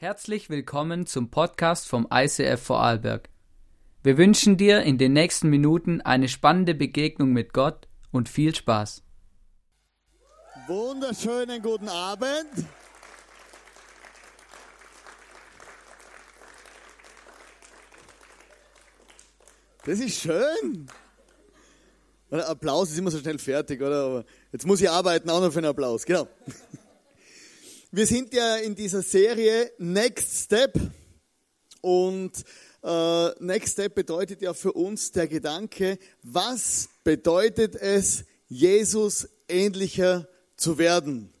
Herzlich willkommen zum Podcast vom ICF Vorarlberg. Wir wünschen dir in den nächsten Minuten eine spannende Begegnung mit Gott und viel Spaß. Wunderschönen guten Abend. Das ist schön. Applaus ist immer so schnell fertig, oder? Aber jetzt muss ich arbeiten, auch noch für einen Applaus. Genau. Wir sind ja in dieser Serie Next Step und äh, Next Step bedeutet ja für uns der Gedanke, was bedeutet es, Jesus ähnlicher zu werden?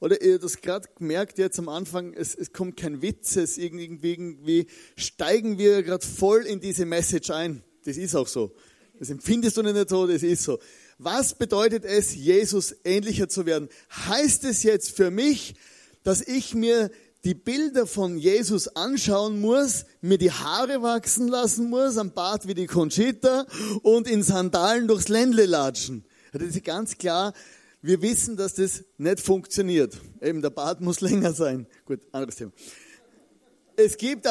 Oder ihr das gerade gemerkt jetzt am Anfang, es, es kommt kein Witz, es irgendwie, irgendwie steigen wir gerade voll in diese Message ein. Das ist auch so. Das empfindest du nicht so, das ist so. Was bedeutet es, Jesus ähnlicher zu werden? Heißt es jetzt für mich, dass ich mir die Bilder von Jesus anschauen muss, mir die Haare wachsen lassen muss, am Bart wie die Conchita und in Sandalen durchs Ländle latschen. Das ist ganz klar. Wir wissen, dass das nicht funktioniert. Eben, der Bart muss länger sein. Gut, anderes Thema. Es gibt,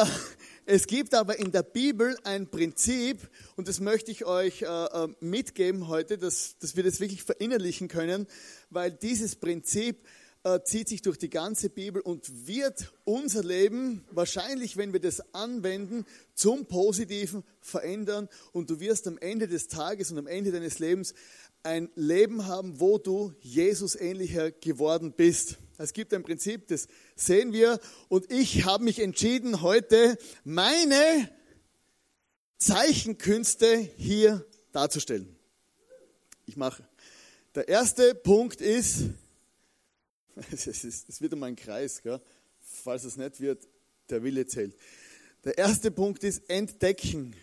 es gibt aber in der Bibel ein Prinzip, und das möchte ich euch äh, äh, mitgeben heute, dass, dass wir das wirklich verinnerlichen können, weil dieses Prinzip äh, zieht sich durch die ganze Bibel und wird unser Leben wahrscheinlich, wenn wir das anwenden, zum Positiven verändern. Und du wirst am Ende des Tages und am Ende deines Lebens ein Leben haben, wo du Jesus ähnlicher geworden bist. Es gibt ein Prinzip, das sehen wir. Und ich habe mich entschieden, heute meine Zeichenkünste hier darzustellen. Ich mache. Der erste Punkt ist, es, wird immer ein Kreis, gell? falls es nicht wird, der Wille zählt. Der erste Punkt ist entdecken.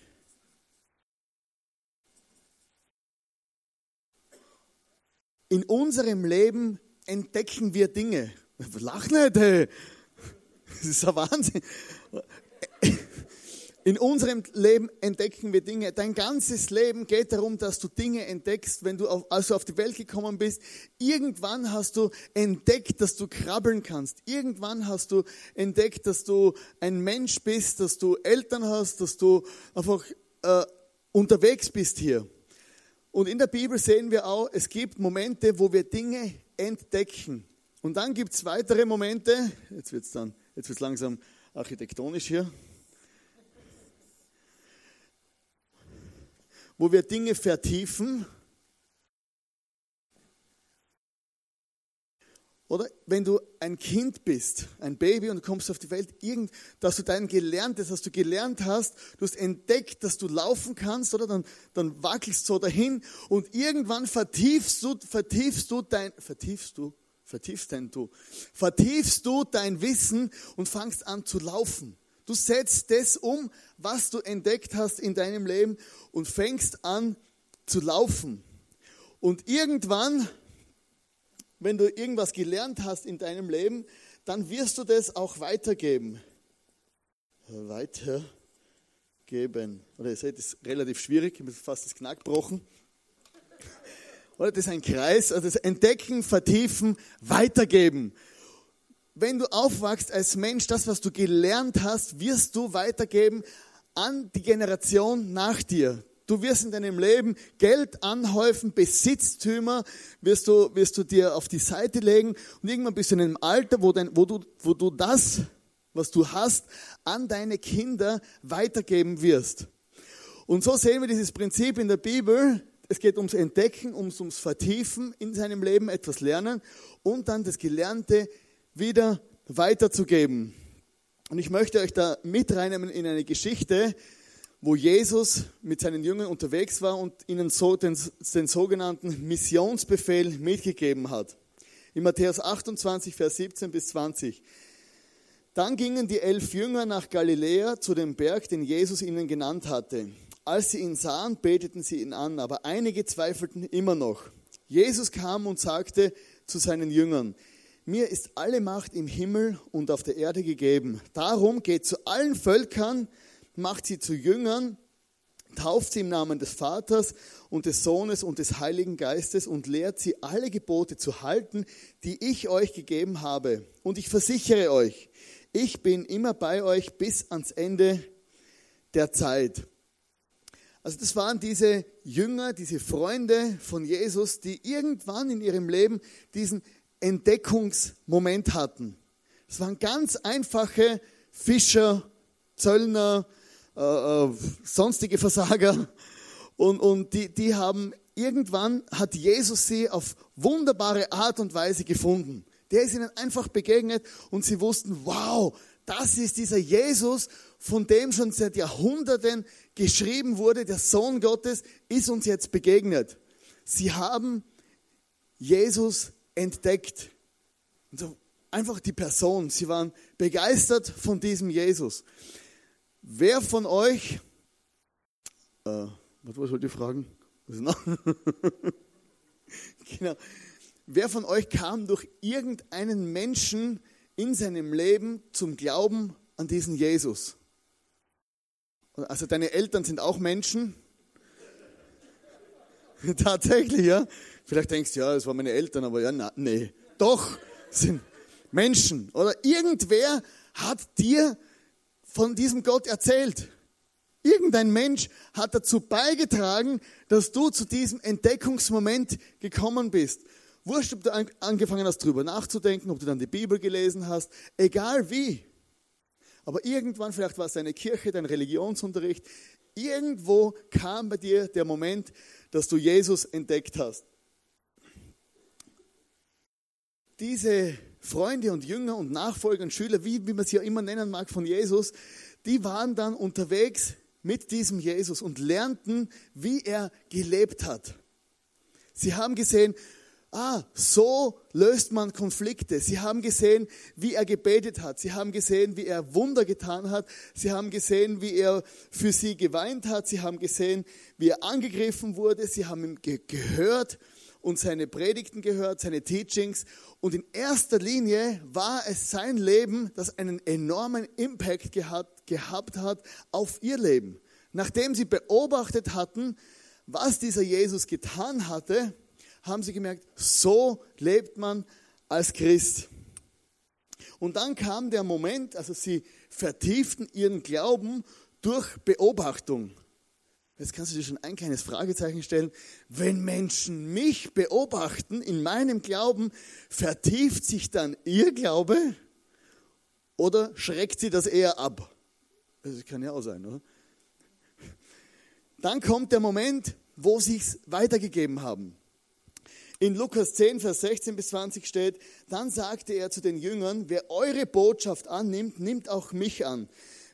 In unserem Leben entdecken wir Dinge. Lach nicht, hey. Das ist ein Wahnsinn. In unserem Leben entdecken wir Dinge. Dein ganzes Leben geht darum, dass du Dinge entdeckst, wenn du auf, also auf die Welt gekommen bist. Irgendwann hast du entdeckt, dass du krabbeln kannst. Irgendwann hast du entdeckt, dass du ein Mensch bist, dass du Eltern hast, dass du einfach äh, unterwegs bist hier. Und in der Bibel sehen wir auch, es gibt Momente, wo wir Dinge entdecken. Und dann gibt es weitere Momente, jetzt wird es langsam architektonisch hier. Wo wir Dinge vertiefen. Oder wenn du ein Kind bist, ein Baby und du kommst auf die Welt, irgend, dass du dein Gelerntes, dass du gelernt hast, du hast entdeckt, dass du laufen kannst, oder dann, dann wackelst so dahin und irgendwann vertiefst du, vertiefst du dein, vertiefst du, vertiefst dein du, vertiefst du dein Wissen und fangst an zu laufen. Du setzt das um, was du entdeckt hast in deinem Leben und fängst an zu laufen. Und irgendwann, wenn du irgendwas gelernt hast in deinem Leben, dann wirst du das auch weitergeben. Weitergeben. Oder ihr seht, das ist relativ schwierig, ich habe fast das Knack gebrochen. Oder das ist ein Kreis, also das Entdecken, Vertiefen, Weitergeben wenn du aufwachst als Mensch, das, was du gelernt hast, wirst du weitergeben an die Generation nach dir. Du wirst in deinem Leben Geld anhäufen, Besitztümer wirst du, wirst du dir auf die Seite legen und irgendwann bist du in einem Alter, wo, dein, wo, du, wo du das, was du hast, an deine Kinder weitergeben wirst. Und so sehen wir dieses Prinzip in der Bibel. Es geht ums Entdecken, ums, ums Vertiefen in seinem Leben, etwas lernen und dann das Gelernte wieder weiterzugeben. Und ich möchte euch da mit reinnehmen in eine Geschichte, wo Jesus mit seinen Jüngern unterwegs war und ihnen so den, den sogenannten Missionsbefehl mitgegeben hat. In Matthäus 28, Vers 17 bis 20. Dann gingen die elf Jünger nach Galiläa zu dem Berg, den Jesus ihnen genannt hatte. Als sie ihn sahen, beteten sie ihn an, aber einige zweifelten immer noch. Jesus kam und sagte zu seinen Jüngern, mir ist alle Macht im Himmel und auf der Erde gegeben. Darum geht zu allen Völkern, macht sie zu Jüngern, tauft sie im Namen des Vaters und des Sohnes und des Heiligen Geistes und lehrt sie alle Gebote zu halten, die ich euch gegeben habe. Und ich versichere euch, ich bin immer bei euch bis ans Ende der Zeit. Also das waren diese Jünger, diese Freunde von Jesus, die irgendwann in ihrem Leben diesen Entdeckungsmoment hatten. Es waren ganz einfache Fischer, Zöllner, äh, äh, sonstige Versager. Und, und die, die haben irgendwann hat Jesus sie auf wunderbare Art und Weise gefunden. Der ist ihnen einfach begegnet und sie wussten, wow, das ist dieser Jesus, von dem schon seit Jahrhunderten geschrieben wurde, der Sohn Gottes ist uns jetzt begegnet. Sie haben Jesus entdeckt. Also einfach die Person. Sie waren begeistert von diesem Jesus. Wer von euch, äh, was wollte ich fragen? genau. Wer von euch kam durch irgendeinen Menschen in seinem Leben zum Glauben an diesen Jesus? Also deine Eltern sind auch Menschen. Tatsächlich, ja. Vielleicht denkst du, ja, es waren meine Eltern, aber ja, na, nee. Doch, sind Menschen. Oder irgendwer hat dir von diesem Gott erzählt. Irgendein Mensch hat dazu beigetragen, dass du zu diesem Entdeckungsmoment gekommen bist. Wurscht, ob du angefangen hast, darüber nachzudenken, ob du dann die Bibel gelesen hast, egal wie. Aber irgendwann, vielleicht war es deine Kirche, dein Religionsunterricht, irgendwo kam bei dir der Moment, dass du Jesus entdeckt hast. Diese Freunde und Jünger und Nachfolger und Schüler, wie, wie man sie ja immer nennen mag von Jesus, die waren dann unterwegs mit diesem Jesus und lernten, wie er gelebt hat. Sie haben gesehen, ah, so löst man Konflikte. Sie haben gesehen, wie er gebetet hat. Sie haben gesehen, wie er Wunder getan hat. Sie haben gesehen, wie er für sie geweint hat. Sie haben gesehen, wie er angegriffen wurde. Sie haben ihm ge gehört und seine Predigten gehört, seine Teachings. Und in erster Linie war es sein Leben, das einen enormen Impact gehabt, gehabt hat auf ihr Leben. Nachdem sie beobachtet hatten, was dieser Jesus getan hatte, haben sie gemerkt, so lebt man als Christ. Und dann kam der Moment, also sie vertieften ihren Glauben durch Beobachtung. Jetzt kannst du dir schon ein kleines Fragezeichen stellen. Wenn Menschen mich beobachten in meinem Glauben, vertieft sich dann ihr Glaube oder schreckt sie das eher ab? Das kann ja auch sein, oder? Dann kommt der Moment, wo sie es weitergegeben haben. In Lukas 10, Vers 16 bis 20 steht, dann sagte er zu den Jüngern, wer eure Botschaft annimmt, nimmt auch mich an.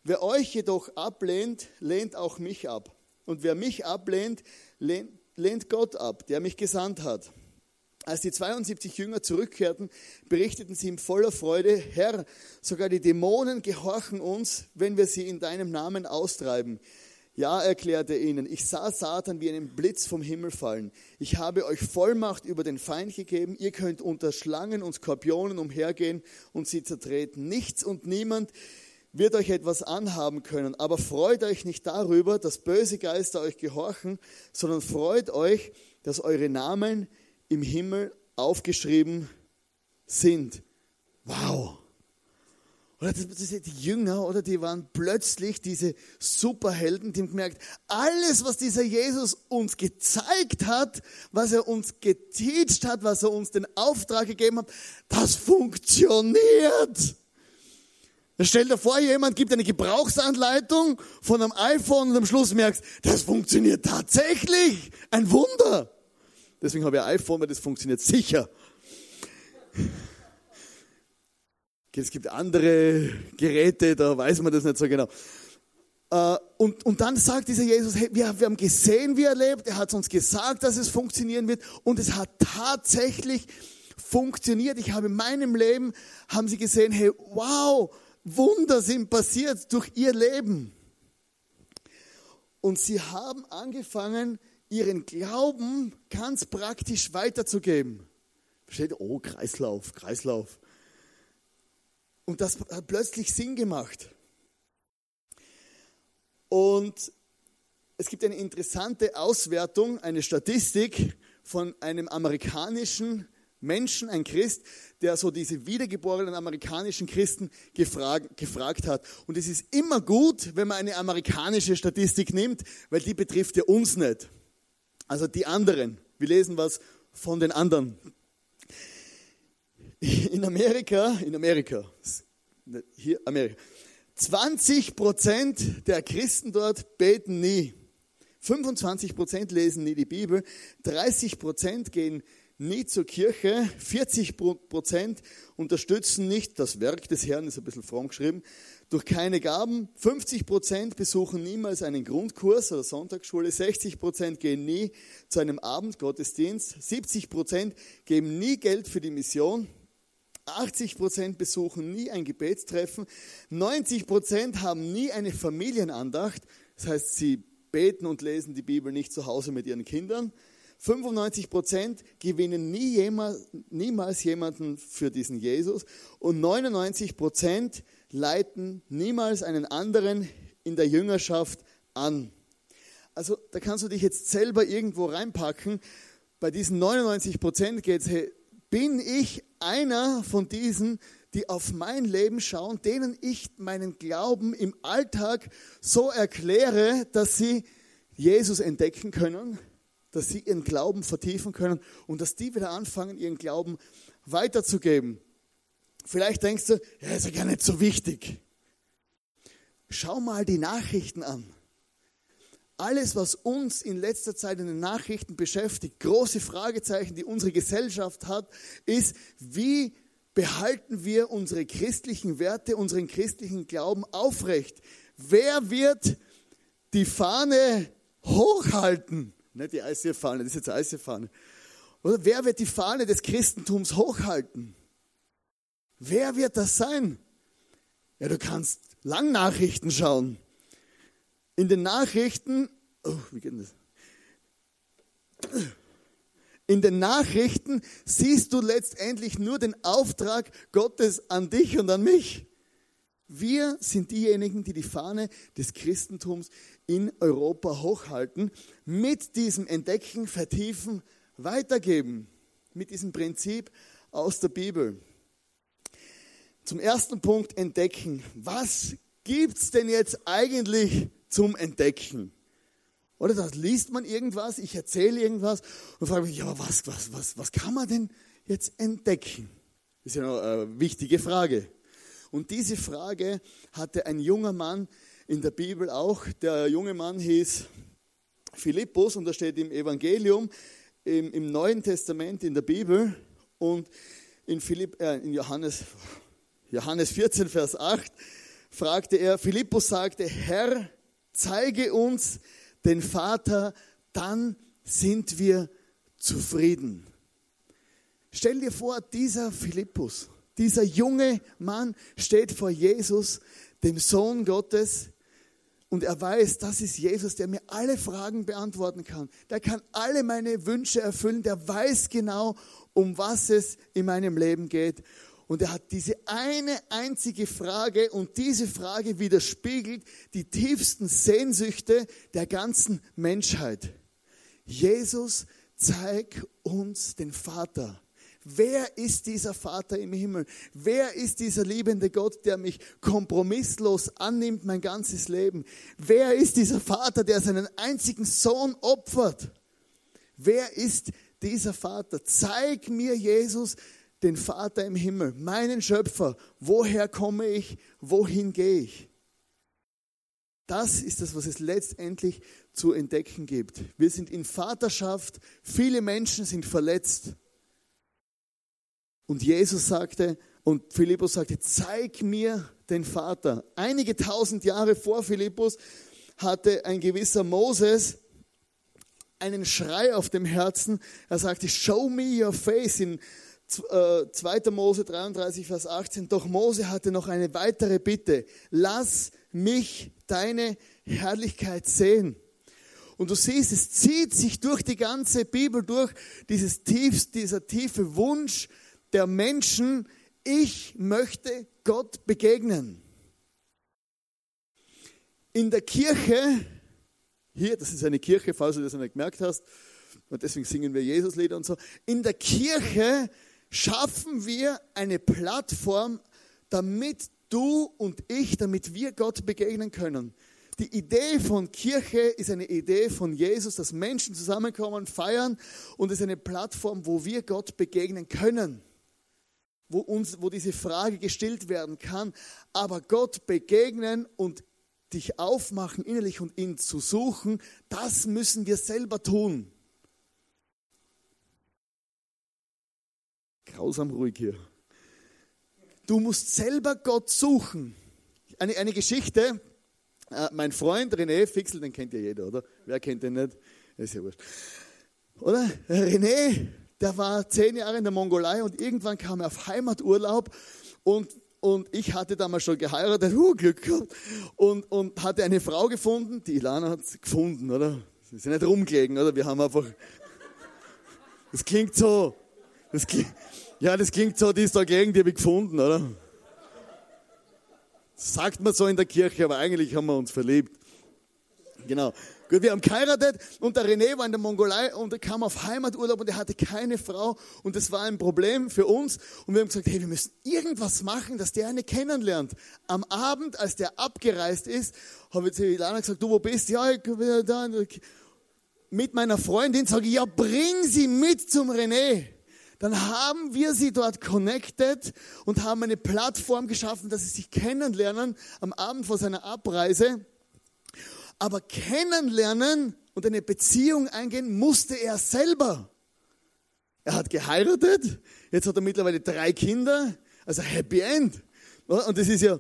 Wer euch jedoch ablehnt, lehnt auch mich ab. Und wer mich ablehnt, lehnt, Gott ab, der mich gesandt hat. Als die 72 Jünger zurückkehrten, berichteten sie ihm voller Freude, Herr, sogar die Dämonen gehorchen uns, wenn wir sie in deinem Namen austreiben. Ja, erklärte er ihnen, ich sah Satan wie einen Blitz vom Himmel fallen. Ich habe euch Vollmacht über den Feind gegeben. Ihr könnt unter Schlangen und Skorpionen umhergehen und sie zertreten. Nichts und niemand wird euch etwas anhaben können. Aber freut euch nicht darüber, dass böse Geister euch gehorchen, sondern freut euch, dass eure Namen im Himmel aufgeschrieben sind. Wow. Oder das, das, die Jünger, oder die waren plötzlich diese Superhelden, die haben gemerkt, alles, was dieser Jesus uns gezeigt hat, was er uns geteacht hat, was er uns den Auftrag gegeben hat, das funktioniert. Stell dir vor, jemand gibt eine Gebrauchsanleitung von einem iPhone und am Schluss merkst, das funktioniert tatsächlich. Ein Wunder. Deswegen habe ich ein iPhone, weil das funktioniert sicher. Es gibt andere Geräte, da weiß man das nicht so genau. Äh, und, und dann sagt dieser Jesus, hey, wir, wir haben gesehen, wie er lebt, er hat uns gesagt, dass es funktionieren wird und es hat tatsächlich funktioniert. Ich habe in meinem Leben, haben sie gesehen, hey, wow, Wunder sind passiert durch ihr Leben. Und sie haben angefangen, ihren Glauben ganz praktisch weiterzugeben. Versteht? Oh, Kreislauf, Kreislauf. Und das hat plötzlich Sinn gemacht. Und es gibt eine interessante Auswertung, eine Statistik von einem amerikanischen Menschen, ein Christ, der so diese wiedergeborenen amerikanischen Christen gefragt, gefragt hat. Und es ist immer gut, wenn man eine amerikanische Statistik nimmt, weil die betrifft ja uns nicht. Also die anderen. Wir lesen was von den anderen. In Amerika, in Amerika, hier Amerika, 20 Prozent der Christen dort beten nie. 25 Prozent lesen nie die Bibel. 30 Prozent gehen nie zur Kirche. 40 Prozent unterstützen nicht das Werk des Herrn, ist ein bisschen fromm geschrieben, durch keine Gaben. 50 Prozent besuchen niemals einen Grundkurs oder Sonntagsschule. 60 Prozent gehen nie zu einem Abendgottesdienst. 70 Prozent geben nie Geld für die Mission. 80 Prozent besuchen nie ein Gebetstreffen, 90 Prozent haben nie eine Familienandacht, das heißt, sie beten und lesen die Bibel nicht zu Hause mit ihren Kindern. 95 Prozent gewinnen nie jemals, niemals jemanden für diesen Jesus und 99 Prozent leiten niemals einen anderen in der Jüngerschaft an. Also da kannst du dich jetzt selber irgendwo reinpacken. Bei diesen 99 Prozent geht es, hey, bin ich einer von diesen, die auf mein Leben schauen, denen ich meinen Glauben im Alltag so erkläre, dass sie Jesus entdecken können, dass sie ihren Glauben vertiefen können und dass die wieder anfangen, ihren Glauben weiterzugeben. Vielleicht denkst du, ja, ist ja gar nicht so wichtig. Schau mal die Nachrichten an. Alles, was uns in letzter Zeit in den Nachrichten beschäftigt, große Fragezeichen, die unsere Gesellschaft hat, ist, wie behalten wir unsere christlichen Werte, unseren christlichen Glauben aufrecht? Wer wird die Fahne hochhalten? Nicht die ICF-Fahne, das ist jetzt ICF-Fahne. Oder wer wird die Fahne des Christentums hochhalten? Wer wird das sein? Ja, du kannst Langnachrichten schauen. In den Nachrichten, oh, wie geht das? In den Nachrichten siehst du letztendlich nur den Auftrag Gottes an dich und an mich. Wir sind diejenigen, die die Fahne des Christentums in Europa hochhalten, mit diesem Entdecken, Vertiefen, weitergeben, mit diesem Prinzip aus der Bibel. Zum ersten Punkt entdecken. Was gibt's denn jetzt eigentlich zum Entdecken. Oder da liest man irgendwas, ich erzähle irgendwas und frage mich, ja, aber was, was, was, was kann man denn jetzt entdecken? Das ist ja eine wichtige Frage. Und diese Frage hatte ein junger Mann in der Bibel auch. Der junge Mann hieß Philippus und da steht im Evangelium, im, im Neuen Testament in der Bibel und in, Philipp, äh, in Johannes, Johannes 14, Vers 8 fragte er, Philippus sagte, Herr, zeige uns den Vater, dann sind wir zufrieden. Stell dir vor, dieser Philippus, dieser junge Mann steht vor Jesus, dem Sohn Gottes, und er weiß, das ist Jesus, der mir alle Fragen beantworten kann. Der kann alle meine Wünsche erfüllen. Der weiß genau, um was es in meinem Leben geht. Und er hat diese eine einzige Frage und diese Frage widerspiegelt die tiefsten Sehnsüchte der ganzen Menschheit. Jesus, zeig uns den Vater. Wer ist dieser Vater im Himmel? Wer ist dieser liebende Gott, der mich kompromisslos annimmt mein ganzes Leben? Wer ist dieser Vater, der seinen einzigen Sohn opfert? Wer ist dieser Vater? Zeig mir Jesus, den Vater im Himmel, meinen Schöpfer. Woher komme ich? Wohin gehe ich? Das ist das, was es letztendlich zu entdecken gibt. Wir sind in Vaterschaft, viele Menschen sind verletzt. Und Jesus sagte, und Philippus sagte, zeig mir den Vater. Einige tausend Jahre vor Philippus hatte ein gewisser Moses einen Schrei auf dem Herzen. Er sagte, show me your face. In 2. Äh, Mose 33, Vers 18. Doch Mose hatte noch eine weitere Bitte. Lass mich deine Herrlichkeit sehen. Und du siehst, es zieht sich durch die ganze Bibel durch, dieses tiefst, dieser tiefe Wunsch der Menschen, ich möchte Gott begegnen. In der Kirche, hier, das ist eine Kirche, falls du das nicht gemerkt hast, und deswegen singen wir Jesuslieder und so, in der Kirche schaffen wir eine Plattform, damit du und ich, damit wir Gott begegnen können. Die Idee von Kirche ist eine Idee von Jesus, dass Menschen zusammenkommen, feiern und es ist eine Plattform, wo wir Gott begegnen können, wo, uns, wo diese Frage gestellt werden kann. Aber Gott begegnen und dich aufmachen innerlich und ihn zu suchen, das müssen wir selber tun. Grausam ruhig hier. Du musst selber Gott suchen. Eine, eine Geschichte, äh, mein Freund René Fixel, den kennt ja jeder, oder? Wer kennt den nicht? ist ja wurscht. Oder? René, der war zehn Jahre in der Mongolei und irgendwann kam er auf Heimaturlaub und, und ich hatte damals schon geheiratet, uh, Glück gehabt, und, und hatte eine Frau gefunden, die Ilana hat gefunden, oder? Sie sind nicht rumgelegen, oder? Wir haben einfach, das klingt so, das klingt, ja, das klingt so, die ist dagegen, die habe ich gefunden, oder? Sagt man so in der Kirche, aber eigentlich haben wir uns verliebt. Genau. Gut, wir haben geheiratet und der René war in der Mongolei und er kam auf Heimaturlaub und er hatte keine Frau und das war ein Problem für uns und wir haben gesagt, hey, wir müssen irgendwas machen, dass der eine kennenlernt. Am Abend, als der abgereist ist, habe ich zu Ilana gesagt, du, wo bist? Ja, ich bin da. Mit meiner Freundin sage ich, ja, bring sie mit zum René dann haben wir sie dort connected und haben eine Plattform geschaffen, dass sie sich kennenlernen am Abend vor seiner Abreise. Aber kennenlernen und eine Beziehung eingehen musste er selber. Er hat geheiratet, jetzt hat er mittlerweile drei Kinder, also Happy End. Und das ist ja,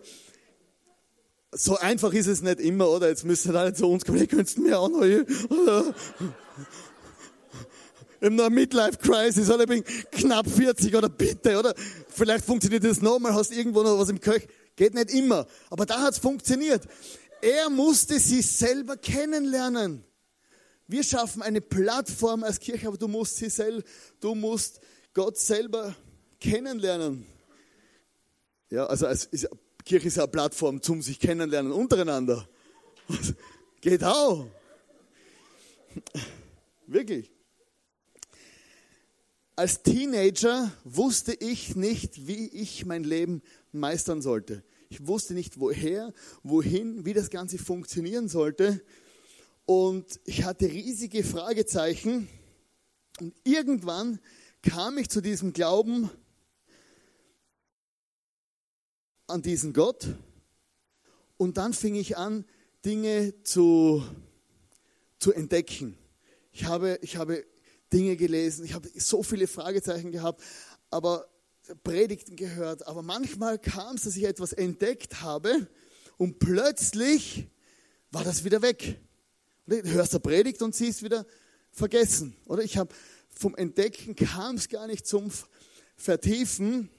so einfach ist es nicht immer, oder? Jetzt müssen sie alle zu uns kommen, ihr könnt mir auch noch, oder? in einer Midlife-Crisis oder ich bin knapp 40 oder bitte, oder? Vielleicht funktioniert das nochmal, hast irgendwo noch was im Köch. Geht nicht immer. Aber da hat es funktioniert. Er musste sie selber kennenlernen. Wir schaffen eine Plattform als Kirche, aber du musst sie selber, du musst Gott selber kennenlernen. Ja, also als, ist, Kirche ist eine Plattform zum sich kennenlernen untereinander. Geht auch. Wirklich. Als Teenager wusste ich nicht, wie ich mein Leben meistern sollte. Ich wusste nicht, woher, wohin, wie das Ganze funktionieren sollte. Und ich hatte riesige Fragezeichen. Und irgendwann kam ich zu diesem Glauben an diesen Gott. Und dann fing ich an, Dinge zu, zu entdecken. Ich habe, ich habe Dinge gelesen, ich habe so viele Fragezeichen gehabt, aber Predigten gehört. Aber manchmal kam es, dass ich etwas entdeckt habe und plötzlich war das wieder weg. Du hörst eine Predigt und sie ist wieder vergessen. Oder ich habe vom Entdecken kam es gar nicht zum Vertiefen.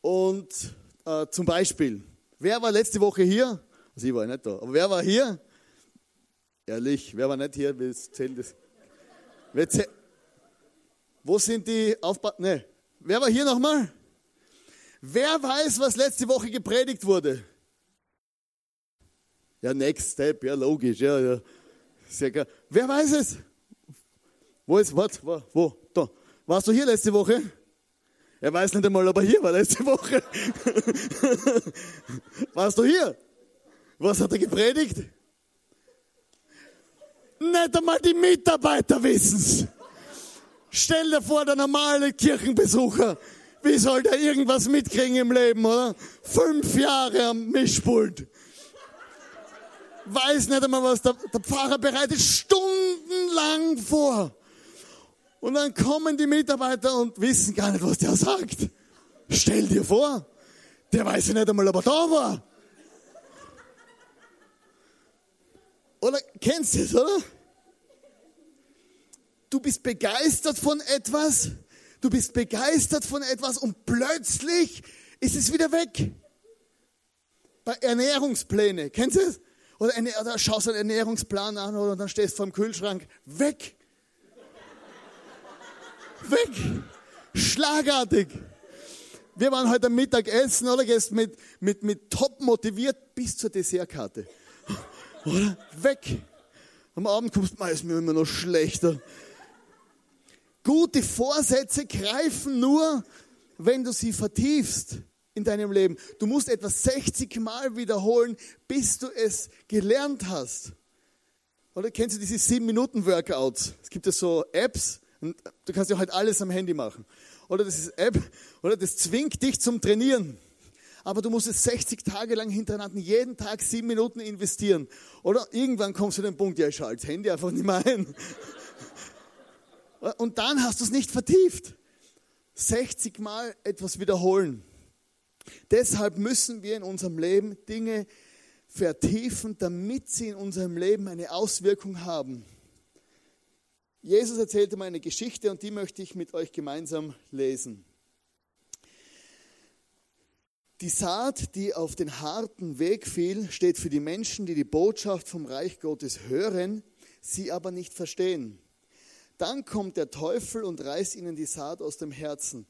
Und äh, zum Beispiel, wer war letzte Woche hier? Also ich war nicht da, aber wer war hier? Ehrlich, wer war nicht hier? Wir zählen das. Wo sind die Aufbau? Ne. Wer war hier nochmal? Wer weiß, was letzte Woche gepredigt wurde? Ja, next step, ja, logisch, ja, ja. Sehr klar. Wer weiß es? Wo ist, was, wo, wo, da. Warst du hier letzte Woche? Er weiß nicht einmal, ob er hier war letzte Woche. Warst du hier? Was hat er gepredigt? Nicht einmal die Mitarbeiter wissen's. Stell dir vor, der normale Kirchenbesucher, wie soll der irgendwas mitkriegen im Leben, oder? Fünf Jahre am Mischpult. Weiß nicht einmal, was der, der Pfarrer bereitet stundenlang vor. Und dann kommen die Mitarbeiter und wissen gar nicht, was der sagt. Stell dir vor, der weiß ja nicht einmal, ob er da war. Oder kennst du es, oder? Du bist begeistert von etwas, du bist begeistert von etwas und plötzlich ist es wieder weg. Bei Ernährungspläne, kennst du es? Oder, eine, oder schaust einen Ernährungsplan an oder dann stehst du vor dem Kühlschrank, weg. weg. Schlagartig. Wir waren heute Mittag essen, oder? Gehst mit, mit, mit top motiviert bis zur Dessertkarte. Oder? Weg. Am Abend kommst du, ist mir immer noch schlechter. Gute Vorsätze greifen nur, wenn du sie vertiefst in deinem Leben. Du musst etwas 60 Mal wiederholen, bis du es gelernt hast. Oder kennst du diese 7-Minuten-Workouts? Es gibt ja so Apps, und du kannst ja halt alles am Handy machen. Oder das ist App, oder das zwingt dich zum Trainieren. Aber du musst es 60 Tage lang hintereinander, jeden Tag sieben Minuten investieren. Oder irgendwann kommst du zu dem Punkt, ja, ich schalte das Handy einfach nicht mehr ein. Und dann hast du es nicht vertieft. 60 Mal etwas wiederholen. Deshalb müssen wir in unserem Leben Dinge vertiefen, damit sie in unserem Leben eine Auswirkung haben. Jesus erzählte mir eine Geschichte und die möchte ich mit euch gemeinsam lesen. Die Saat, die auf den harten Weg fiel, steht für die Menschen, die die Botschaft vom Reich Gottes hören, sie aber nicht verstehen. Dann kommt der Teufel und reißt ihnen die Saat aus dem Herzen.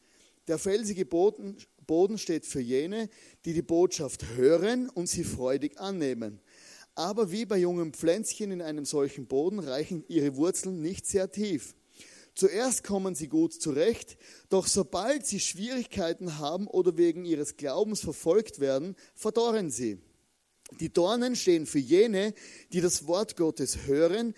Der felsige Boden, Boden steht für jene, die die Botschaft hören und sie freudig annehmen. Aber wie bei jungen Pflänzchen in einem solchen Boden reichen ihre Wurzeln nicht sehr tief. Zuerst kommen sie gut zurecht, doch sobald sie Schwierigkeiten haben oder wegen ihres Glaubens verfolgt werden, verdorren sie. Die Dornen stehen für jene, die das Wort Gottes hören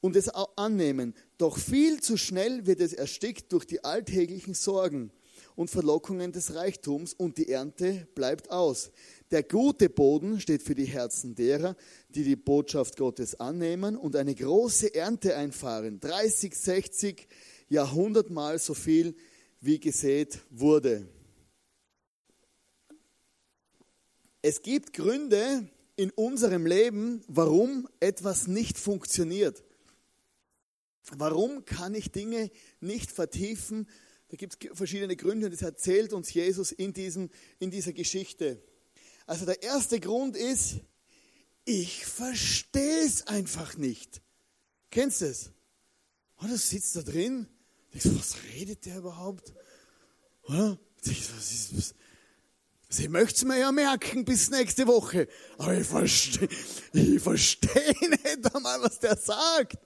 und es annehmen, doch viel zu schnell wird es erstickt durch die alltäglichen Sorgen und Verlockungen des Reichtums und die Ernte bleibt aus. Der gute Boden steht für die Herzen derer, die die Botschaft Gottes annehmen und eine große Ernte einfahren. 30, 60, ja hundertmal so viel, wie gesät wurde. Es gibt Gründe in unserem Leben, warum etwas nicht funktioniert. Warum kann ich Dinge nicht vertiefen, da gibt es verschiedene Gründe und das erzählt uns Jesus in, diesem, in dieser Geschichte. Also der erste Grund ist, ich verstehe es einfach nicht. Kennst du es? Oh, du sitzt da drin, denkst, was redet der überhaupt? Oder? Was ist, was, Sie möchte es mir ja merken bis nächste Woche. Aber ich verstehe ich versteh nicht einmal, was der sagt.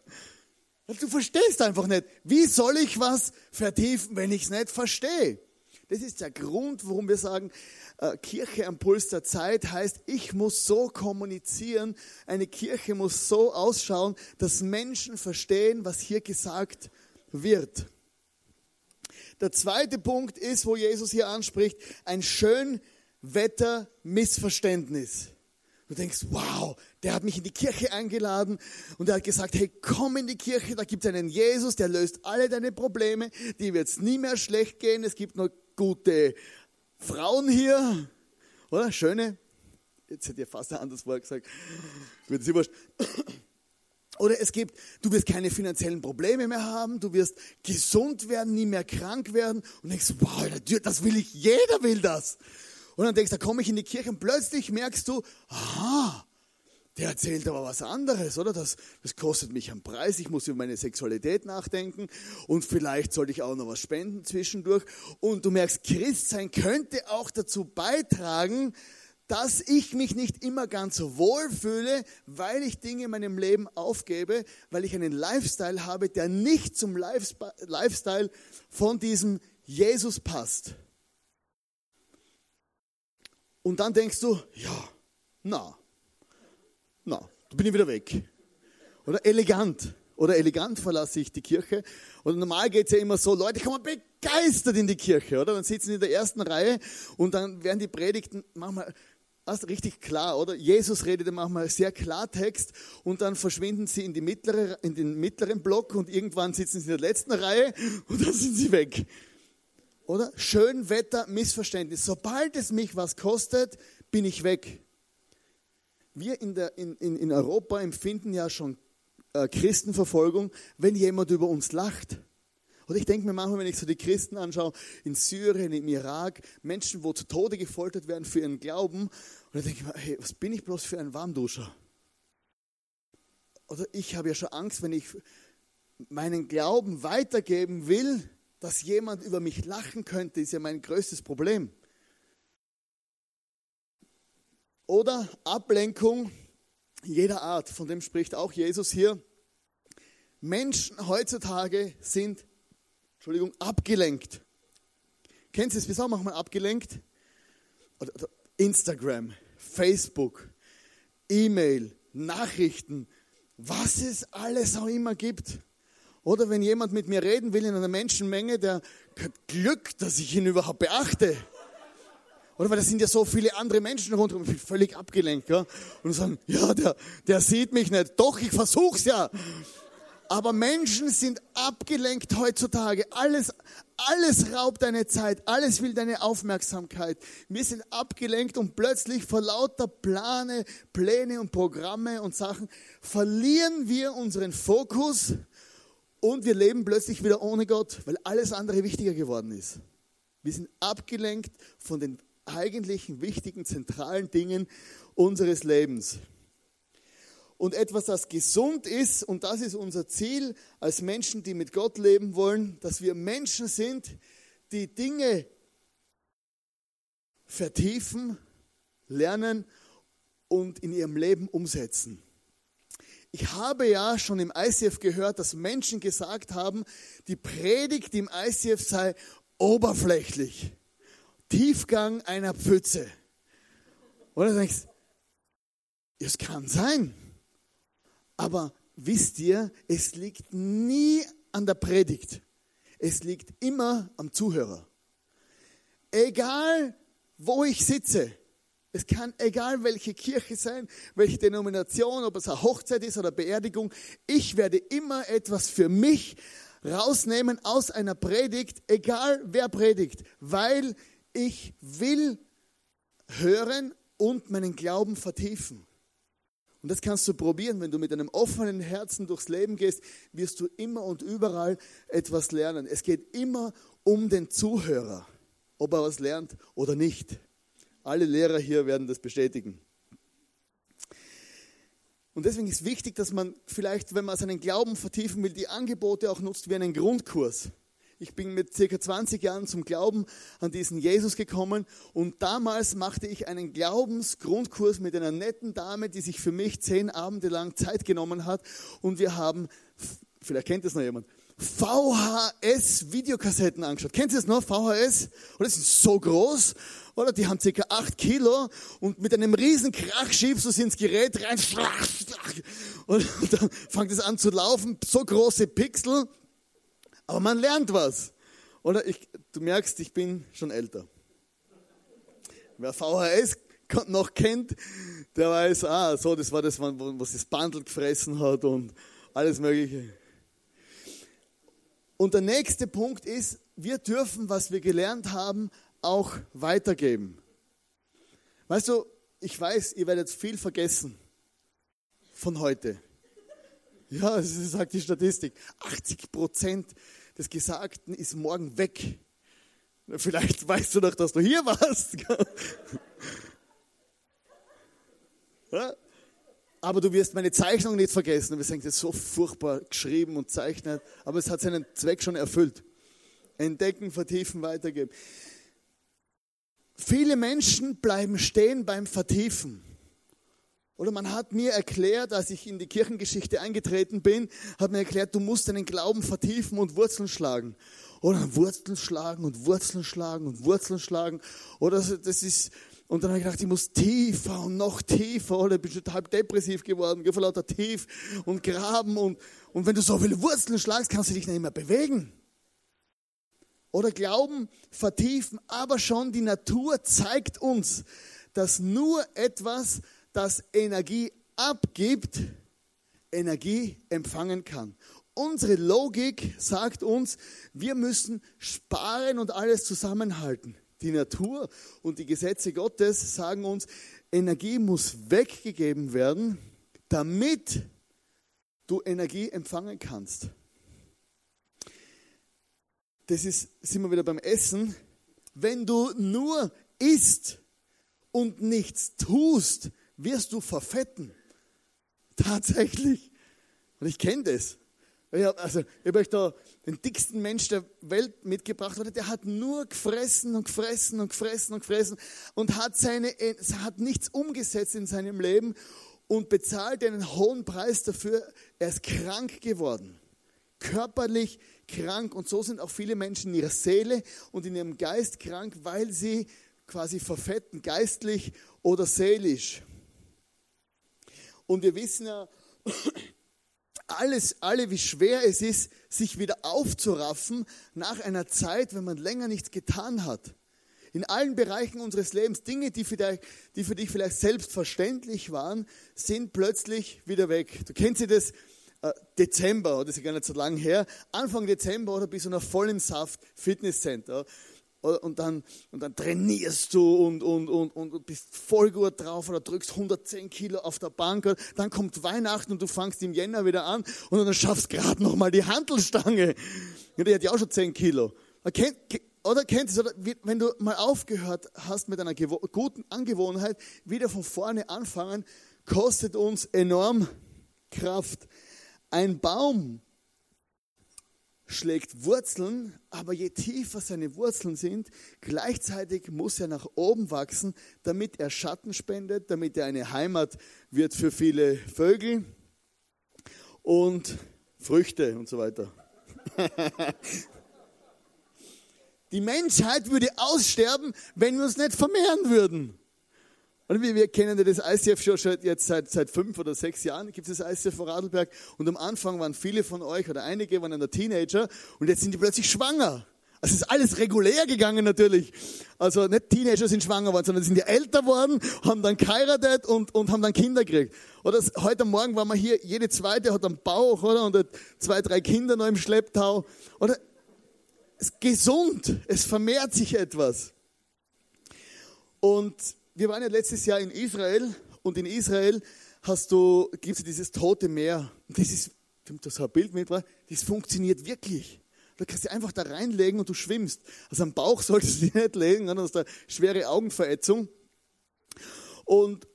Du verstehst einfach nicht. Wie soll ich was vertiefen, wenn ich es nicht verstehe? Das ist der Grund, warum wir sagen, äh, Kirche am Puls der Zeit heißt, ich muss so kommunizieren, eine Kirche muss so ausschauen, dass Menschen verstehen, was hier gesagt wird. Der zweite Punkt ist, wo Jesus hier anspricht, ein Schönwettermissverständnis. Du denkst, wow, der hat mich in die Kirche eingeladen und er hat gesagt, hey, komm in die Kirche, da gibt es einen Jesus, der löst alle deine Probleme, die wird es nie mehr schlecht gehen, es gibt nur gute Frauen hier, oder? Schöne. Jetzt hätte ich fast ein anderes Wort gesagt. Wird sie wurscht. Oder es gibt, du wirst keine finanziellen Probleme mehr haben, du wirst gesund werden, nie mehr krank werden und denkst, wow, das will ich, jeder will das. Und dann denkst du, da komme ich in die Kirche und plötzlich merkst du, aha, der erzählt aber was anderes, oder? Das, das kostet mich einen Preis, ich muss über meine Sexualität nachdenken und vielleicht sollte ich auch noch was spenden zwischendurch. Und du merkst, Christsein könnte auch dazu beitragen, dass ich mich nicht immer ganz so wohl fühle, weil ich Dinge in meinem Leben aufgebe, weil ich einen Lifestyle habe, der nicht zum Lifestyle von diesem Jesus passt. Und dann denkst du, ja, na, na, da bin ich wieder weg. Oder elegant. Oder elegant verlasse ich die Kirche. Und normal geht es ja immer so, Leute kommen begeistert in die Kirche, oder? Dann sitzen sie in der ersten Reihe und dann werden die Predigten manchmal also richtig klar, oder? Jesus redet manchmal sehr Klartext und dann verschwinden sie in, die mittlere, in den mittleren Block und irgendwann sitzen sie in der letzten Reihe und dann sind sie weg. Oder? Schönwetter, Missverständnis. Sobald es mich was kostet, bin ich weg. Wir in, der, in, in, in Europa empfinden ja schon äh, Christenverfolgung, wenn jemand über uns lacht. Und ich denke mir manchmal, wenn ich so die Christen anschaue, in Syrien, im Irak, Menschen, wo zu Tode gefoltert werden für ihren Glauben, und dann denke ich mir, hey, was bin ich bloß für ein Warmduscher? Oder ich habe ja schon Angst, wenn ich meinen Glauben weitergeben will, dass jemand über mich lachen könnte, ist ja mein größtes Problem. Oder Ablenkung jeder Art, von dem spricht auch Jesus hier. Menschen heutzutage sind Entschuldigung, abgelenkt. Kennst du es? Wir sind auch manchmal abgelenkt. Instagram, Facebook, E-Mail, Nachrichten, was es alles auch immer gibt. Oder wenn jemand mit mir reden will in einer Menschenmenge, der hat Glück, dass ich ihn überhaupt beachte. Oder weil da sind ja so viele andere Menschen rundherum, völlig abgelenkt. Ja? Und sagen, ja, der, der sieht mich nicht. Doch, ich versuch's ja. Aber Menschen sind abgelenkt heutzutage. Alles, alles raubt deine Zeit. Alles will deine Aufmerksamkeit. Wir sind abgelenkt und plötzlich vor lauter Plane, Pläne und Programme und Sachen verlieren wir unseren Fokus und wir leben plötzlich wieder ohne Gott, weil alles andere wichtiger geworden ist. Wir sind abgelenkt von den eigentlichen wichtigen, zentralen Dingen unseres Lebens. Und etwas, das gesund ist, und das ist unser Ziel als Menschen, die mit Gott leben wollen, dass wir Menschen sind, die Dinge vertiefen, lernen und in ihrem Leben umsetzen. Ich habe ja schon im ICF gehört, dass Menschen gesagt haben, die Predigt im ICF sei oberflächlich. Tiefgang einer Pfütze. Oder du denkst, es kann sein. Aber wisst ihr, es liegt nie an der Predigt. Es liegt immer am Zuhörer. Egal, wo ich sitze, es kann egal welche Kirche sein, welche Denomination, ob es eine Hochzeit ist oder Beerdigung, ich werde immer etwas für mich rausnehmen aus einer Predigt, egal wer predigt, weil ich will hören und meinen Glauben vertiefen. Und das kannst du probieren, wenn du mit einem offenen Herzen durchs Leben gehst, wirst du immer und überall etwas lernen. Es geht immer um den Zuhörer, ob er was lernt oder nicht. Alle Lehrer hier werden das bestätigen. Und deswegen ist wichtig, dass man vielleicht, wenn man seinen Glauben vertiefen will, die Angebote auch nutzt wie einen Grundkurs. Ich bin mit circa 20 Jahren zum Glauben an diesen Jesus gekommen und damals machte ich einen Glaubensgrundkurs mit einer netten Dame, die sich für mich zehn Abende lang Zeit genommen hat und wir haben, vielleicht kennt das noch jemand, VHS-Videokassetten angeschaut. Kennt ihr das noch? VHS? Oder das ist so groß oder? Die haben circa acht Kilo und mit einem riesen Krach schiebst du sie ins Gerät rein und dann fängt es an zu laufen, so große Pixel, aber man lernt was. Oder ich, du merkst, ich bin schon älter. Wer VHS noch kennt, der weiß, ah, so, das war das, was das Bundle gefressen hat und alles Mögliche. Und der nächste Punkt ist, wir dürfen, was wir gelernt haben, auch weitergeben. Weißt du, ich weiß, ihr werdet viel vergessen von heute. Ja, das sagt die Statistik. 80 Prozent des Gesagten ist morgen weg. Vielleicht weißt du doch, dass du hier warst. Aber du wirst meine Zeichnung nicht vergessen. Wir sind jetzt so furchtbar geschrieben und zeichnet, aber es hat seinen Zweck schon erfüllt. Entdecken, vertiefen, weitergeben. Viele Menschen bleiben stehen beim Vertiefen. Oder man hat mir erklärt, als ich in die Kirchengeschichte eingetreten bin, hat mir erklärt, du musst deinen Glauben vertiefen und Wurzeln schlagen. Oder Wurzeln schlagen und Wurzeln schlagen und Wurzeln schlagen. Oder das ist, und dann habe ich gedacht, ich muss tiefer und noch tiefer. Oder ich bin schon halb depressiv geworden, vor lauter tief und graben. Und, und wenn du so viele Wurzeln schlagst, kannst du dich nicht mehr bewegen oder Glauben vertiefen, aber schon die Natur zeigt uns, dass nur etwas, das Energie abgibt, Energie empfangen kann. Unsere Logik sagt uns, wir müssen sparen und alles zusammenhalten. Die Natur und die Gesetze Gottes sagen uns, Energie muss weggegeben werden, damit du Energie empfangen kannst das ist, sind wir wieder beim Essen, wenn du nur isst und nichts tust, wirst du verfetten. Tatsächlich. Und ich kenne das. Ich habe also, hab euch da den dicksten Mensch der Welt mitgebracht, der hat nur gefressen und gefressen und gefressen und gefressen und hat, seine, hat nichts umgesetzt in seinem Leben und bezahlt einen hohen Preis dafür. Er ist krank geworden körperlich krank und so sind auch viele Menschen in ihrer Seele und in ihrem Geist krank, weil sie quasi verfetten, geistlich oder seelisch. Und wir wissen ja alles, alle, wie schwer es ist, sich wieder aufzuraffen nach einer Zeit, wenn man länger nichts getan hat. In allen Bereichen unseres Lebens, Dinge, die für, dich, die für dich vielleicht selbstverständlich waren, sind plötzlich wieder weg. Du kennst ja das, äh, Dezember, das ist ja gar nicht so lang her, Anfang Dezember oder bist du noch voll im Saft, Fitnesscenter. Und dann, und dann trainierst du und, und, und, und bist voll gut drauf oder drückst 110 Kilo auf der Bank. Dann kommt Weihnachten und du fangst im Jänner wieder an und dann schaffst gerade noch mal die Handelstange. Ja, die hat ja auch schon 10 Kilo. Oder kennst du es, wenn du mal aufgehört hast mit einer guten Angewohnheit, wieder von vorne anfangen, kostet uns enorm Kraft. Ein Baum schlägt Wurzeln, aber je tiefer seine Wurzeln sind, gleichzeitig muss er nach oben wachsen, damit er Schatten spendet, damit er eine Heimat wird für viele Vögel und Früchte und so weiter. Die Menschheit würde aussterben, wenn wir uns nicht vermehren würden. Und wir, wir kennen ja das ICF schon jetzt seit, seit fünf oder sechs Jahren, gibt es das ICF vor Radlberg. Und am Anfang waren viele von euch oder einige waren dann Teenager und jetzt sind die plötzlich schwanger. Also ist alles regulär gegangen natürlich. Also nicht Teenager sind schwanger worden, sondern sind die älter worden, haben dann geheiratet und, und haben dann Kinder gekriegt. Oder heute Morgen waren wir hier, jede zweite hat einen Bauch, oder? Und hat zwei, drei Kinder noch im Schlepptau. Oder? Es ist gesund. Es vermehrt sich etwas. Und wir waren ja letztes Jahr in Israel und in Israel hast du, gibt es dieses tote Meer. Das ist, das ein Bild mit, das funktioniert wirklich. Da kannst du einfach da reinlegen und du schwimmst. Also am Bauch solltest du dich nicht legen, dann hast du eine schwere Augenverätzung. Und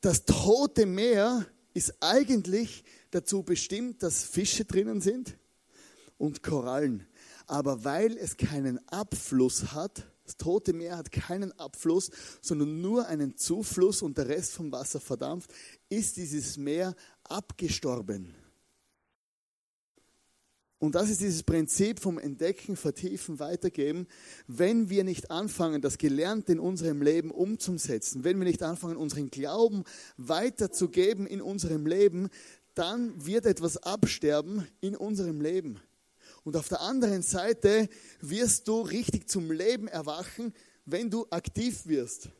das tote Meer ist eigentlich dazu bestimmt, dass Fische drinnen sind und Korallen. Aber weil es keinen Abfluss hat, das Tote Meer hat keinen Abfluss, sondern nur einen Zufluss und der Rest vom Wasser verdampft, ist dieses Meer abgestorben. Und das ist dieses Prinzip vom Entdecken, Vertiefen, Weitergeben. Wenn wir nicht anfangen, das Gelernte in unserem Leben umzusetzen, wenn wir nicht anfangen, unseren Glauben weiterzugeben in unserem Leben, dann wird etwas absterben in unserem Leben. Und auf der anderen Seite wirst du richtig zum Leben erwachen, wenn du aktiv wirst.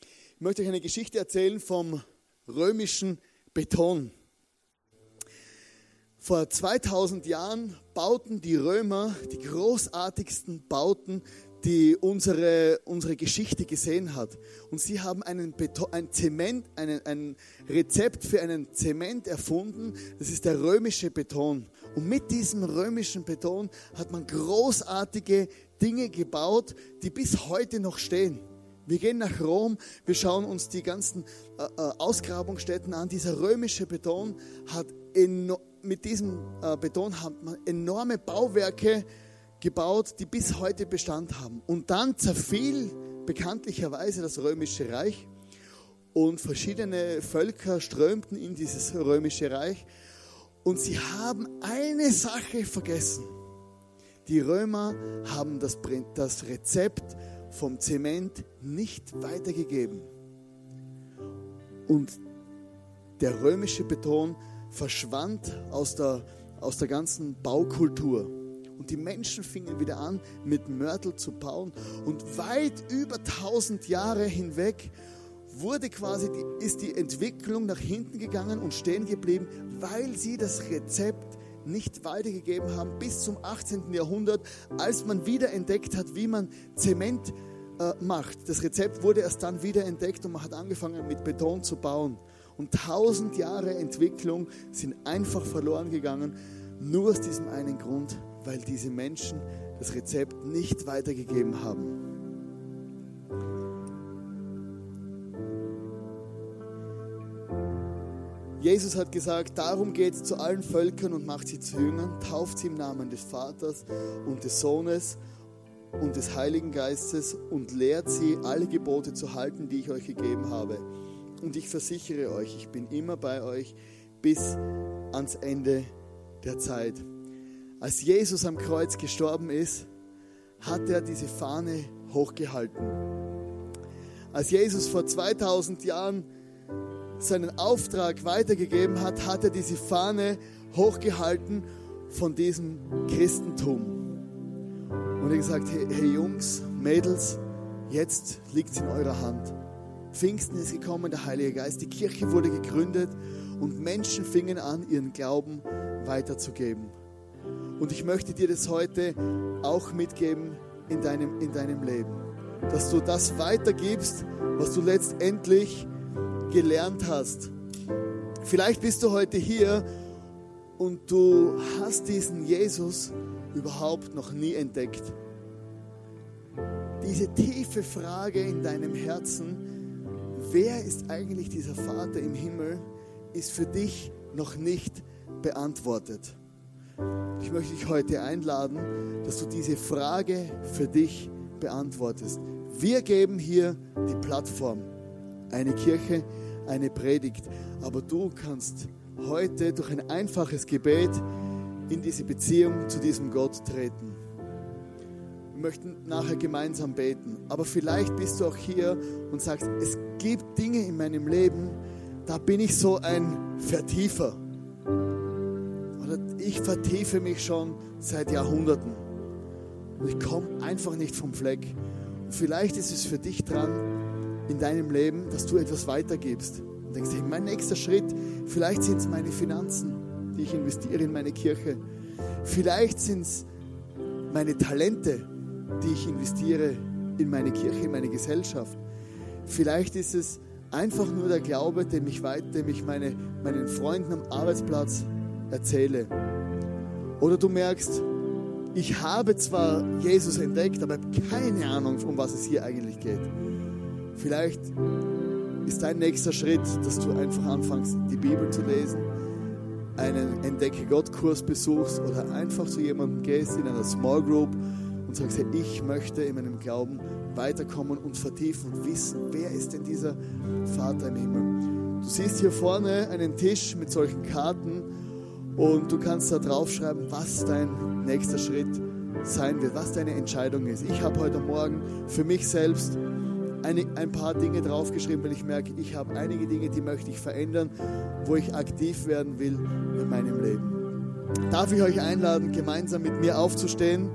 Ich möchte euch eine Geschichte erzählen vom römischen Beton. Vor 2000 Jahren bauten die Römer die großartigsten Bauten die unsere, unsere Geschichte gesehen hat. Und sie haben einen Beton, ein Zement, einen, ein Rezept für einen Zement erfunden. Das ist der römische Beton. Und mit diesem römischen Beton hat man großartige Dinge gebaut, die bis heute noch stehen. Wir gehen nach Rom, wir schauen uns die ganzen äh, äh Ausgrabungsstätten an. Dieser römische Beton hat mit diesem äh, Beton hat man enorme Bauwerke gebaut, die bis heute Bestand haben. Und dann zerfiel bekanntlicherweise das römische Reich und verschiedene Völker strömten in dieses römische Reich und sie haben eine Sache vergessen. Die Römer haben das, das Rezept vom Zement nicht weitergegeben. Und der römische Beton verschwand aus der, aus der ganzen Baukultur. Und die Menschen fingen wieder an, mit Mörtel zu bauen. Und weit über 1000 Jahre hinweg wurde quasi die, ist die Entwicklung nach hinten gegangen und stehen geblieben, weil sie das Rezept nicht weitergegeben haben bis zum 18. Jahrhundert, als man wieder entdeckt hat, wie man Zement äh, macht. Das Rezept wurde erst dann wieder entdeckt und man hat angefangen mit Beton zu bauen. Und tausend Jahre Entwicklung sind einfach verloren gegangen, nur aus diesem einen Grund, weil diese Menschen das Rezept nicht weitergegeben haben. Jesus hat gesagt, darum geht zu allen Völkern und macht sie zu Jüngern, tauft sie im Namen des Vaters und des Sohnes und des Heiligen Geistes und lehrt sie, alle Gebote zu halten, die ich euch gegeben habe. Und ich versichere euch, ich bin immer bei euch bis ans Ende der Zeit. Als Jesus am Kreuz gestorben ist, hat er diese Fahne hochgehalten. Als Jesus vor 2000 Jahren seinen Auftrag weitergegeben hat, hat er diese Fahne hochgehalten von diesem Christentum. Und er gesagt, hey, hey Jungs, Mädels, jetzt liegt es in eurer Hand. Pfingsten ist gekommen, der Heilige Geist, die Kirche wurde gegründet und Menschen fingen an, ihren Glauben weiterzugeben. Und ich möchte dir das heute auch mitgeben in deinem, in deinem Leben. Dass du das weitergibst, was du letztendlich gelernt hast. Vielleicht bist du heute hier und du hast diesen Jesus überhaupt noch nie entdeckt. Diese tiefe Frage in deinem Herzen, wer ist eigentlich dieser Vater im Himmel, ist für dich noch nicht beantwortet. Ich möchte dich heute einladen, dass du diese Frage für dich beantwortest. Wir geben hier die Plattform, eine Kirche, eine Predigt, aber du kannst heute durch ein einfaches Gebet in diese Beziehung zu diesem Gott treten. Wir möchten nachher gemeinsam beten, aber vielleicht bist du auch hier und sagst, es gibt Dinge in meinem Leben, da bin ich so ein Vertiefer. Ich vertiefe mich schon seit Jahrhunderten. Und ich komme einfach nicht vom Fleck. Und vielleicht ist es für dich dran in deinem Leben, dass du etwas weitergibst. Und denkst, hey, mein nächster Schritt, vielleicht sind es meine Finanzen, die ich investiere in meine Kirche. Vielleicht sind es meine Talente, die ich investiere in meine Kirche, in meine Gesellschaft. Vielleicht ist es einfach nur der Glaube, den ich, weit, dem ich meine, meinen Freunden am Arbeitsplatz erzähle. Oder du merkst, ich habe zwar Jesus entdeckt, aber keine Ahnung, um was es hier eigentlich geht. Vielleicht ist dein nächster Schritt, dass du einfach anfängst, die Bibel zu lesen, einen Entdecke Gott-Kurs besuchst oder einfach zu jemandem gehst in einer Small Group und sagst, hey, ich möchte in meinem Glauben weiterkommen und vertiefen und wissen, wer ist denn dieser Vater im Himmel. Du siehst hier vorne einen Tisch mit solchen Karten und du kannst da draufschreiben, was dein nächster Schritt sein wird, was deine Entscheidung ist. Ich habe heute Morgen für mich selbst eine, ein paar Dinge draufgeschrieben, weil ich merke, ich habe einige Dinge, die möchte ich verändern, wo ich aktiv werden will in meinem Leben. Darf ich euch einladen, gemeinsam mit mir aufzustehen?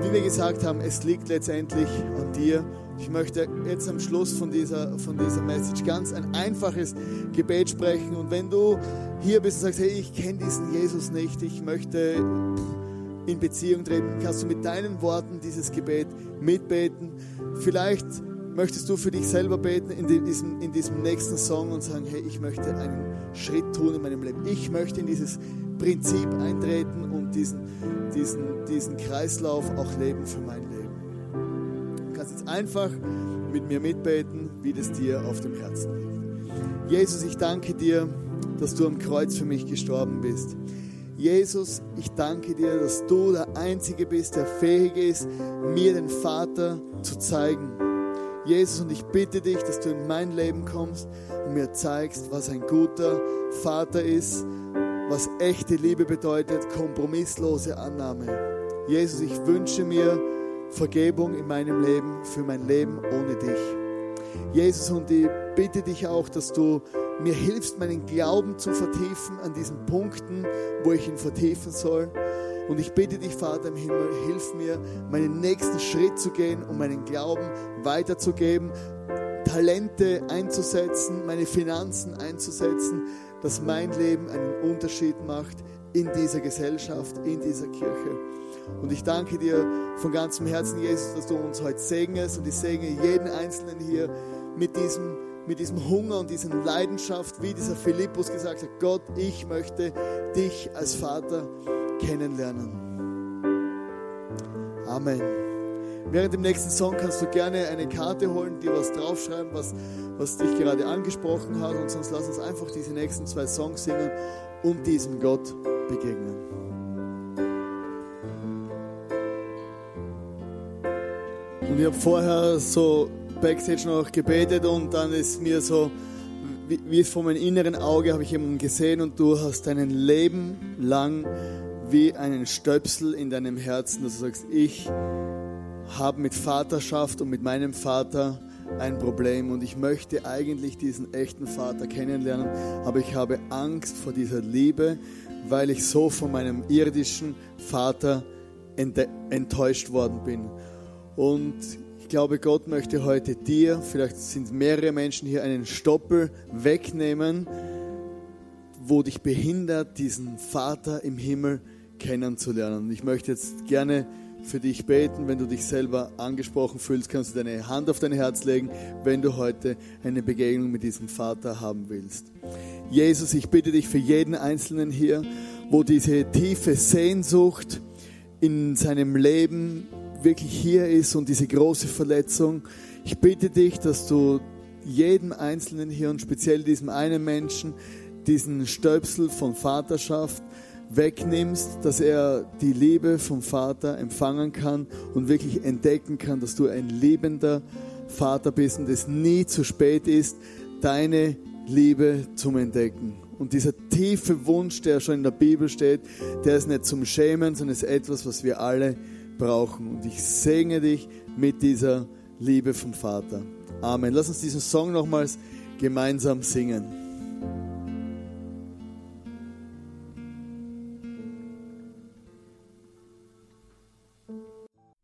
Wie wir gesagt haben, es liegt letztendlich an dir. Ich möchte jetzt am Schluss von dieser, von dieser Message ganz ein einfaches Gebet sprechen. Und wenn du hier bist und sagst, hey, ich kenne diesen Jesus nicht, ich möchte in Beziehung treten, kannst du mit deinen Worten dieses Gebet mitbeten. Vielleicht möchtest du für dich selber beten in diesem, in diesem nächsten Song und sagen, hey, ich möchte einen Schritt tun in meinem Leben. Ich möchte in dieses Prinzip eintreten und diesen, diesen, diesen Kreislauf auch leben für mein Leben. Kannst jetzt einfach mit mir mitbeten, wie das dir auf dem Herzen liegt. Jesus, ich danke dir, dass du am Kreuz für mich gestorben bist. Jesus, ich danke dir, dass du der Einzige bist, der fähig ist, mir den Vater zu zeigen. Jesus, und ich bitte dich, dass du in mein Leben kommst und mir zeigst, was ein guter Vater ist, was echte Liebe bedeutet, kompromisslose Annahme. Jesus, ich wünsche mir Vergebung in meinem Leben für mein Leben ohne dich. Jesus, und ich bitte dich auch, dass du mir hilfst, meinen Glauben zu vertiefen an diesen Punkten, wo ich ihn vertiefen soll. Und ich bitte dich, Vater im Himmel, hilf mir, meinen nächsten Schritt zu gehen, um meinen Glauben weiterzugeben, Talente einzusetzen, meine Finanzen einzusetzen, dass mein Leben einen Unterschied macht in dieser Gesellschaft, in dieser Kirche. Und ich danke dir von ganzem Herzen, Jesus, dass du uns heute segnest und ich segne jeden Einzelnen hier mit diesem mit diesem Hunger und dieser Leidenschaft, wie dieser Philippus gesagt hat, Gott, ich möchte dich als Vater kennenlernen. Amen. Während dem nächsten Song kannst du gerne eine Karte holen, dir was draufschreiben, was, was dich gerade angesprochen hat. Und sonst lass uns einfach diese nächsten zwei Songs singen und diesem Gott begegnen. Und ich habe vorher so Backstage noch gebetet und dann ist mir so, wie, wie es vor meinem inneren Auge habe ich jemanden gesehen und du hast dein Leben lang wie einen Stöpsel in deinem Herzen, dass du sagst, ich habe mit Vaterschaft und mit meinem Vater ein Problem und ich möchte eigentlich diesen echten Vater kennenlernen, aber ich habe Angst vor dieser Liebe, weil ich so von meinem irdischen Vater enttäuscht worden bin. Und ich glaube, Gott möchte heute dir, vielleicht sind mehrere Menschen hier, einen Stoppel wegnehmen, wo dich behindert, diesen Vater im Himmel kennenzulernen. Und ich möchte jetzt gerne für dich beten. Wenn du dich selber angesprochen fühlst, kannst du deine Hand auf dein Herz legen, wenn du heute eine Begegnung mit diesem Vater haben willst. Jesus, ich bitte dich für jeden Einzelnen hier, wo diese tiefe Sehnsucht in seinem Leben wirklich hier ist und diese große Verletzung. Ich bitte dich, dass du jedem Einzelnen hier und speziell diesem einen Menschen diesen Stöpsel von Vaterschaft, wegnimmst, dass er die Liebe vom Vater empfangen kann und wirklich entdecken kann, dass du ein liebender Vater bist und es nie zu spät ist, deine Liebe zum Entdecken. Und dieser tiefe Wunsch, der schon in der Bibel steht, der ist nicht zum Schämen, sondern ist etwas, was wir alle brauchen. Und ich segne dich mit dieser Liebe vom Vater. Amen. Lass uns diesen Song nochmals gemeinsam singen.